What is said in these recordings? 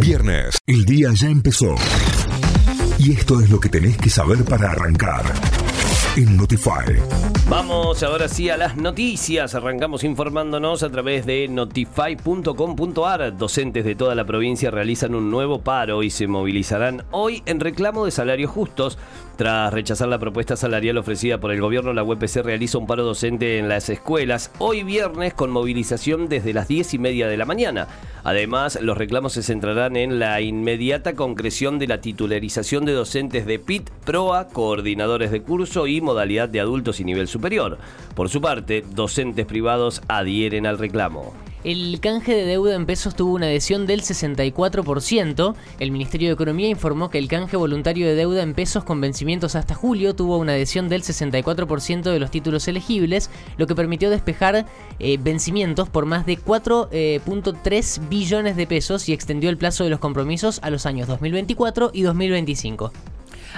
Viernes, el día ya empezó. Y esto es lo que tenés que saber para arrancar en Notify. Vamos ahora sí a las noticias. Arrancamos informándonos a través de notify.com.ar. Docentes de toda la provincia realizan un nuevo paro y se movilizarán hoy en reclamo de salarios justos. Tras rechazar la propuesta salarial ofrecida por el gobierno, la UPC realiza un paro docente en las escuelas hoy viernes con movilización desde las 10 y media de la mañana. Además, los reclamos se centrarán en la inmediata concreción de la titularización de docentes de PIT, PROA, coordinadores de curso y modalidad de adultos y nivel superior. Por su parte, docentes privados adhieren al reclamo. El canje de deuda en pesos tuvo una adhesión del 64%. El Ministerio de Economía informó que el canje voluntario de deuda en pesos con vencimientos hasta julio tuvo una adhesión del 64% de los títulos elegibles, lo que permitió despejar eh, vencimientos por más de 4.3 eh, billones de pesos y extendió el plazo de los compromisos a los años 2024 y 2025.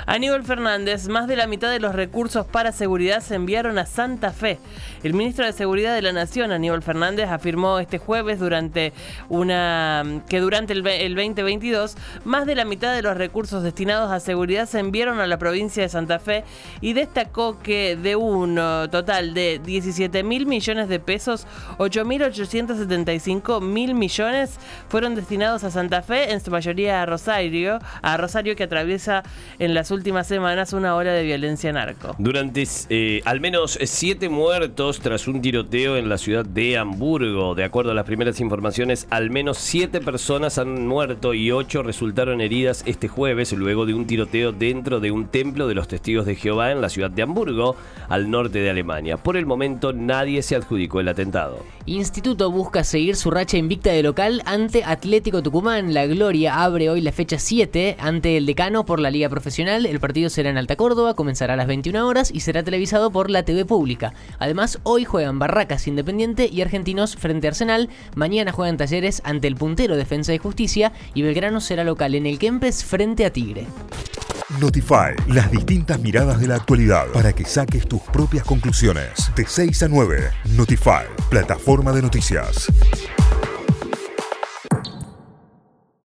Aníbal Fernández, más de la mitad de los recursos para seguridad se enviaron a Santa Fe. El ministro de Seguridad de la Nación, Aníbal Fernández, afirmó este jueves durante una que durante el, 2022 más de la mitad de los recursos destinados a seguridad se enviaron a la provincia de Santa Fe y destacó que de un uh, total de 17 mil millones de pesos, 8.875 mil millones fueron destinados a Santa Fe, en su mayoría a Rosario, a Rosario que atraviesa en las últimas semanas una ola de violencia narco. Durante eh, al menos siete muertos tras un tiroteo en la ciudad de Hamburgo. De acuerdo a las primeras informaciones, al menos siete personas han muerto y ocho resultaron heridas este jueves luego de un tiroteo dentro de un templo de los testigos de Jehová en la ciudad de Hamburgo, al norte de Alemania. Por el momento nadie se adjudicó el atentado. Instituto busca seguir su racha invicta de local ante Atlético Tucumán. La Gloria abre hoy la fecha 7 ante el decano por la Liga Profesional el partido será en Alta Córdoba, comenzará a las 21 horas y será televisado por la TV pública. Además, hoy juegan Barracas Independiente y Argentinos frente a Arsenal. Mañana juegan Talleres ante el puntero Defensa y Justicia y Belgrano será local en el Kempes frente a Tigre. Notify, las distintas miradas de la actualidad para que saques tus propias conclusiones. De 6 a 9, Notify, plataforma de noticias.